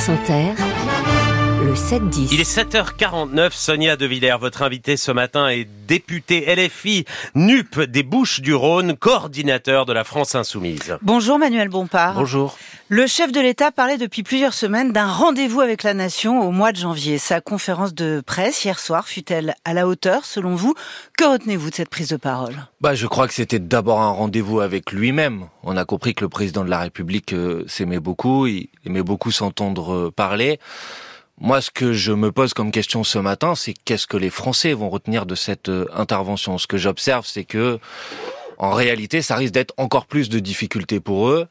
France Inter, le 7-10. Il est 7h49, Sonia De Villers, votre invitée ce matin est députée LFI NUP des Bouches du Rhône, coordinateur de la France Insoumise. Bonjour Manuel Bompard. Bonjour. Le chef de l'État parlait depuis plusieurs semaines d'un rendez-vous avec la nation au mois de janvier. Sa conférence de presse hier soir fut-elle à la hauteur selon vous? Que retenez-vous de cette prise de parole? Bah, Je crois que c'était d'abord un rendez-vous avec lui-même. On a compris que le président de la République euh, s'aimait beaucoup, il aimait beaucoup s'entendre euh, parler. Moi, ce que je me pose comme question ce matin, c'est qu'est-ce que les Français vont retenir de cette euh, intervention? Ce que j'observe, c'est que, en réalité, ça risque d'être encore plus de difficultés pour eux.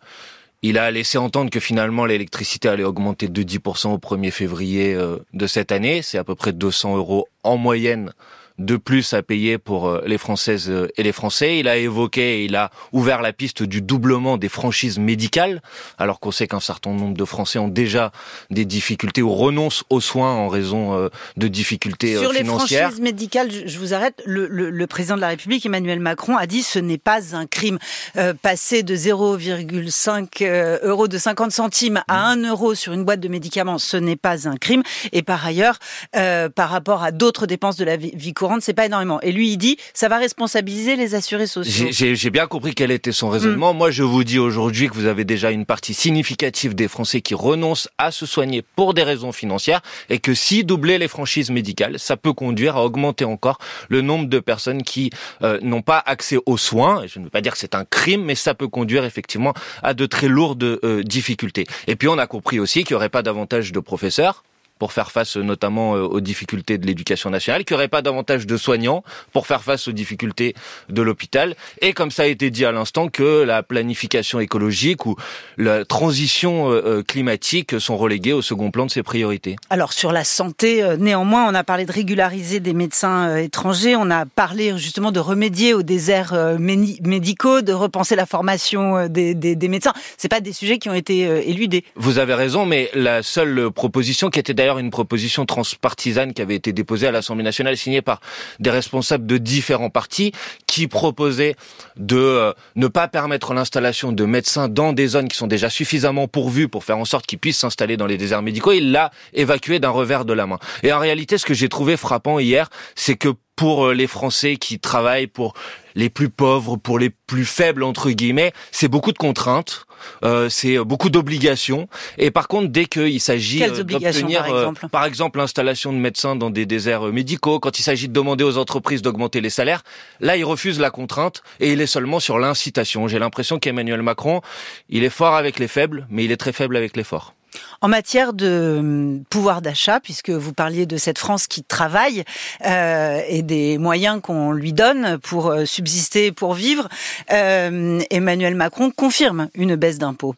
Il a laissé entendre que finalement l'électricité allait augmenter de 10% au 1er février euh, de cette année. C'est à peu près 200 euros en moyenne de plus à payer pour euh, les Françaises euh, et les Français. Il a évoqué, il a ouvert la piste du doublement des franchises médicales, alors qu'on sait qu'un certain nombre de Français ont déjà des difficultés ou renoncent aux soins en raison euh, de difficultés Sur financières. Sur les franchises médicales, je vous arrête, le, le, le, président de la République, Emmanuel Macron, a dit ce n'est pas un crime. Euh, passer de 0,5 euros de 50 centimes à 1 euro sur une boîte de médicaments, ce n'est pas un crime. Et par ailleurs, euh, par rapport à d'autres dépenses de la vie, vie c'est pas énormément. Et lui, il dit, ça va responsabiliser les assurés sociaux. J'ai bien compris quel était son raisonnement. Mm. Moi, je vous dis aujourd'hui que vous avez déjà une partie significative des Français qui renoncent à se soigner pour des raisons financières et que si doubler les franchises médicales, ça peut conduire à augmenter encore le nombre de personnes qui euh, n'ont pas accès aux soins. Je ne veux pas dire que c'est un crime, mais ça peut conduire effectivement à de très lourdes euh, difficultés. Et puis, on a compris aussi qu'il n'y aurait pas davantage de professeurs pour faire face notamment euh, aux difficultés de l'éducation nationale, qu'il n'y aurait pas davantage de soignants pour faire face aux difficultés de l'hôpital, et comme ça a été dit à l'instant, que la planification écologique ou la transition euh, euh, climatique sont reléguées au second plan de ses priorités. Alors sur la santé, néanmoins, on a parlé de régulariser des médecins étrangers, on a parlé justement de remédier aux déserts médicaux, de repenser la formation des, des, des médecins. C'est pas des sujets qui ont été éludés. Vous avez raison, mais la seule proposition qui était d'ailleurs une proposition transpartisane qui avait été déposée à l'Assemblée nationale, signée par des responsables de différents partis, qui proposait de euh, ne pas permettre l'installation de médecins dans des zones qui sont déjà suffisamment pourvues pour faire en sorte qu'ils puissent s'installer dans les déserts médicaux. Il l'a évacué d'un revers de la main. Et en réalité, ce que j'ai trouvé frappant hier, c'est que pour euh, les Français qui travaillent pour les plus pauvres, pour les plus faibles entre guillemets, c'est beaucoup de contraintes, euh, c'est beaucoup d'obligations. Et par contre, dès qu'il s'agit euh, d'obtenir, par exemple, l'installation de médecins dans des déserts médicaux, quand il s'agit de demander aux entreprises d'augmenter les salaires, là, il refuse la contrainte et il est seulement sur l'incitation. J'ai l'impression qu'Emmanuel Macron, il est fort avec les faibles, mais il est très faible avec les forts. En matière de hum, pouvoir d'achat, puisque vous parliez de cette France qui travaille euh, et des moyens qu'on lui donne pour euh, subsister, pour vivre, euh, Emmanuel Macron confirme une baisse d'impôts.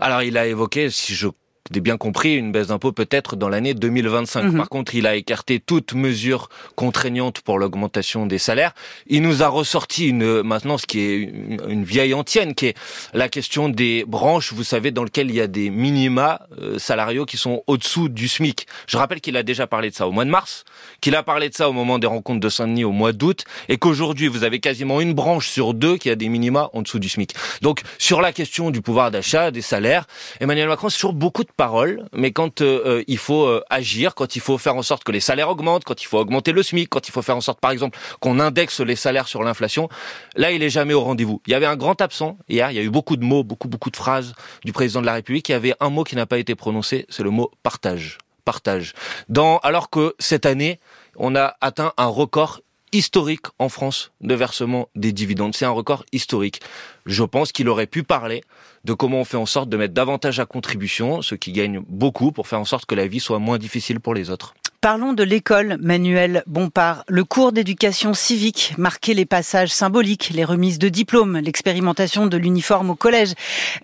Alors il a évoqué, si je j'ai bien compris, une baisse d'impôt peut-être dans l'année 2025. Mhm. Par contre, il a écarté toute mesure contraignante pour l'augmentation des salaires. Il nous a ressorti une, maintenant ce qui est une, vieille antienne, qui est la question des branches, vous savez, dans lesquelles il y a des minima euh, salariaux qui sont au-dessous du SMIC. Je rappelle qu'il a déjà parlé de ça au mois de mars, qu'il a parlé de ça au moment des rencontres de Saint-Denis au mois d'août, et qu'aujourd'hui, vous avez quasiment une branche sur deux qui a des minima en dessous du SMIC. Donc, sur la question du pouvoir d'achat, des salaires, Emmanuel Macron, toujours beaucoup de parole, mais quand euh, euh, il faut euh, agir, quand il faut faire en sorte que les salaires augmentent, quand il faut augmenter le SMIC, quand il faut faire en sorte, par exemple, qu'on indexe les salaires sur l'inflation, là, il est jamais au rendez-vous. Il y avait un grand absent hier, il y a eu beaucoup de mots, beaucoup, beaucoup de phrases du président de la République. Il y avait un mot qui n'a pas été prononcé, c'est le mot partage. Alors que cette année, on a atteint un record historique en France de versement des dividendes. C'est un record historique. Je pense qu'il aurait pu parler de comment on fait en sorte de mettre davantage à contribution ceux qui gagnent beaucoup pour faire en sorte que la vie soit moins difficile pour les autres. Parlons de l'école, Manuel Bompard. Le cours d'éducation civique marquait les passages symboliques, les remises de diplômes, l'expérimentation de l'uniforme au collège.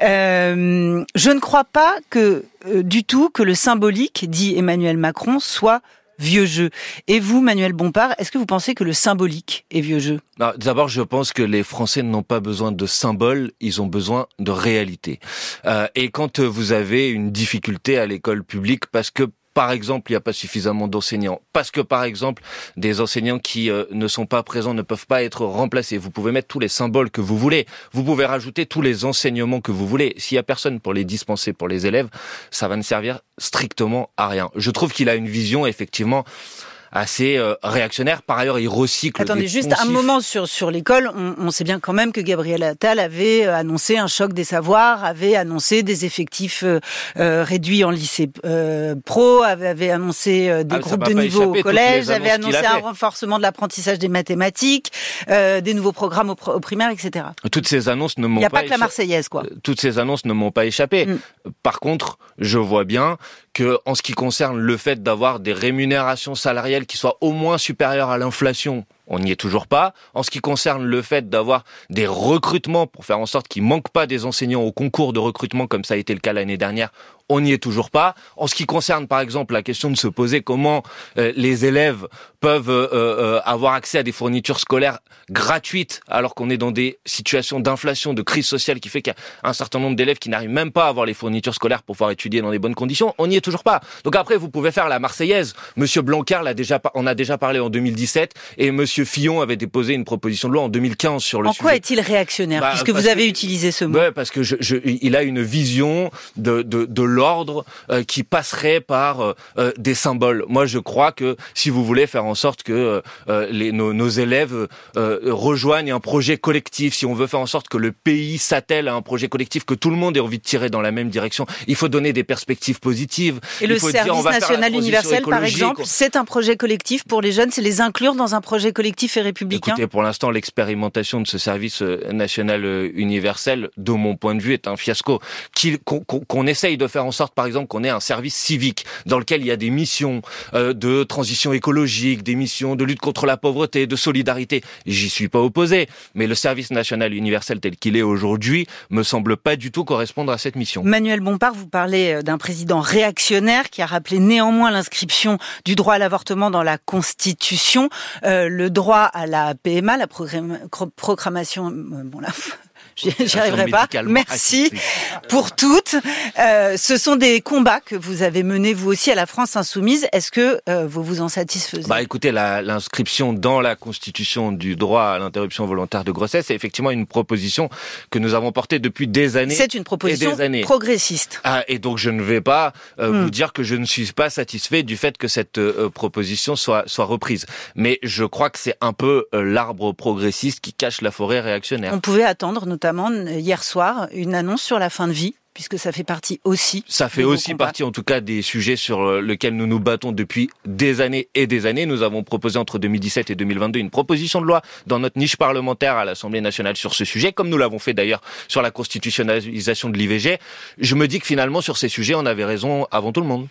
Euh, je ne crois pas que euh, du tout que le symbolique, dit Emmanuel Macron, soit vieux jeu. Et vous, Manuel Bompard, est-ce que vous pensez que le symbolique est vieux jeu? D'abord, je pense que les Français n'ont pas besoin de symboles, ils ont besoin de réalité. Euh, et quand vous avez une difficulté à l'école publique parce que par exemple, il n'y a pas suffisamment d'enseignants, parce que par exemple, des enseignants qui euh, ne sont pas présents ne peuvent pas être remplacés. Vous pouvez mettre tous les symboles que vous voulez, vous pouvez rajouter tous les enseignements que vous voulez. S'il y a personne pour les dispenser pour les élèves, ça va ne servir strictement à rien. Je trouve qu'il a une vision effectivement assez euh, réactionnaire. Par ailleurs, il recycle. Attendez, juste un moment sur sur l'école. On, on, sait bien quand même que Gabriel Attal avait euh, annoncé un choc des savoirs, avait annoncé des effectifs euh, réduits en lycée euh, pro, avait, avait annoncé des ah, groupes de niveau au collège, avait annoncé un renforcement de l'apprentissage des mathématiques, des nouveaux programmes au, au, primaire, etc. Toutes ces annonces ne m'ont pas. Il n'y a pas, que la Marseillaise, quoi. Toutes ces annonces ne m'ont pas échappé. Mm. Par contre, je vois bien que en ce qui concerne le fait d'avoir des rémunérations salariales qui soient au moins supérieures à l'inflation, on n'y est toujours pas. En ce qui concerne le fait d'avoir des recrutements pour faire en sorte qu'il manque pas des enseignants au concours de recrutement comme ça a été le cas l'année dernière, on n'y est toujours pas. En ce qui concerne par exemple la question de se poser comment euh, les élèves peuvent euh, euh, avoir accès à des fournitures scolaires gratuites alors qu'on est dans des situations d'inflation, de crise sociale qui fait qu'il y a un certain nombre d'élèves qui n'arrivent même pas à avoir les fournitures scolaires pour pouvoir étudier dans des bonnes conditions, on n'y est toujours pas. Donc après vous pouvez faire la Marseillaise. Monsieur Blanquer l'a déjà on a déjà parlé en 2017 et monsieur Fillon avait déposé une proposition de loi en 2015 sur le en sujet. En quoi est-il réactionnaire bah, puisque vous avez utilisé ce mot? Ouais, parce que je, je, il a une vision de de, de l'ordre euh, qui passerait par euh, euh, des symboles. Moi, je crois que si vous voulez faire en sorte que les, nos, nos, élèves rejoignent un projet collectif, si on veut faire en sorte que le pays s'attelle à un projet collectif, que tout le monde ait envie de tirer dans la même direction, il faut donner des perspectives positives. Et il le faut service dire, on va national universel, par exemple, c'est un projet collectif pour les jeunes, c'est les inclure dans un projet collectif et républicain? Écoutez, pour l'instant, l'expérimentation de ce service national universel, de mon point de vue, est un fiasco. Qu'on qu essaye de faire en sorte, par exemple qu'on ait un service civique dans lequel il y a des missions euh, de transition écologique, des missions de lutte contre la pauvreté, de solidarité. J'y suis pas opposé, mais le service national universel tel qu'il est aujourd'hui me semble pas du tout correspondre à cette mission. Manuel Bompard, vous parlez euh, d'un président réactionnaire qui a rappelé néanmoins l'inscription du droit à l'avortement dans la Constitution, euh, le droit à la PMA, la programmation, bon là, j'y arriverai pas. Merci pour toutes. Euh, ce sont des combats que vous avez menés vous aussi à la France insoumise. Est-ce que euh, vous vous en satisfaisez? Bah écoutez, l'inscription dans la Constitution du droit à l'interruption volontaire de grossesse est effectivement une proposition que nous avons portée depuis des années. C'est une proposition des années. progressiste. Ah, et donc je ne vais pas euh, hmm. vous dire que je ne suis pas satisfait du fait que cette euh, proposition soit soit reprise. Mais je crois que c'est un peu euh, l'arbre progressiste qui cache la forêt réactionnaire. On pouvait attendre notamment hier soir une annonce sur la fin de vie puisque ça fait partie aussi. Ça fait aussi partie, en tout cas, des sujets sur euh, lesquels nous nous battons depuis des années et des années. Nous avons proposé entre 2017 et 2022 une proposition de loi dans notre niche parlementaire à l'Assemblée nationale sur ce sujet, comme nous l'avons fait d'ailleurs sur la constitutionnalisation de l'IVG. Je me dis que finalement, sur ces sujets, on avait raison avant tout le monde.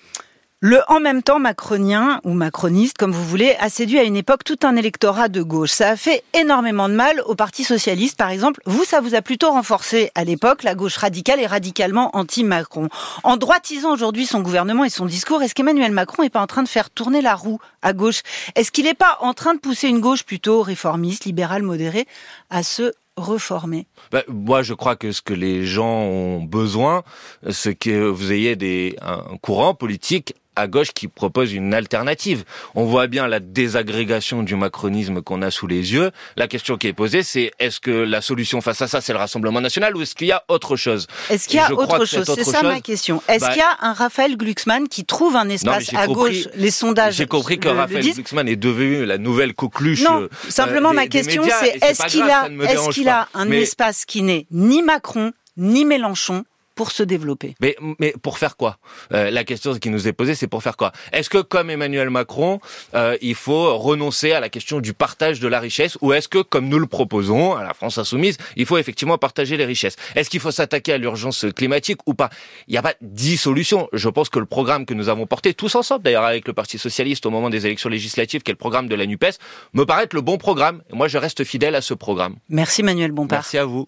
Le en même temps macronien ou macroniste, comme vous voulez, a séduit à une époque tout un électorat de gauche. Ça a fait énormément de mal au Parti socialiste, par exemple. Vous, ça vous a plutôt renforcé à l'époque, la gauche radicale et radicalement anti-Macron. En droitisant aujourd'hui son gouvernement et son discours, est-ce qu'Emmanuel Macron n'est pas en train de faire tourner la roue à gauche? Est-ce qu'il n'est pas en train de pousser une gauche plutôt réformiste, libérale, modérée à se reformer? Ben, Moi, je crois que ce que les gens ont besoin, c'est que vous ayez des, un courant politique à gauche qui propose une alternative. On voit bien la désagrégation du macronisme qu'on a sous les yeux. La question qui est posée, c'est est-ce que la solution face à ça, c'est le Rassemblement national ou est-ce qu'il y a autre chose Est-ce qu'il y a autre chose? C'est ça ma question. Est-ce bah qu'il y a un Raphaël Glucksmann qui trouve un espace à gauche Les sondages. J'ai compris que Raphaël Glucksmann est devenu la nouvelle coqueluche. Non, euh, simplement ma question, c'est est-ce qu'il a, est-ce qu'il a un espace qui n'est ni Macron ni Mélenchon pour se développer. Mais, mais pour faire quoi? Euh, La question qui nous est posée, c'est pour faire quoi? Est-ce que, comme Emmanuel Macron, euh, il faut renoncer à la question du partage de la richesse, ou est-ce que, comme nous le proposons à la France insoumise, il faut effectivement partager les richesses? Est-ce qu'il faut s'attaquer à l'urgence climatique ou pas? Il n'y a pas dix solutions. Je pense que le programme que nous avons porté tous ensemble, d'ailleurs avec le Parti socialiste au moment des élections législatives, qui est le programme de la Nupes, me paraît être le bon programme. Et moi, je reste fidèle à ce programme. Merci Manuel Bompard. Merci à vous.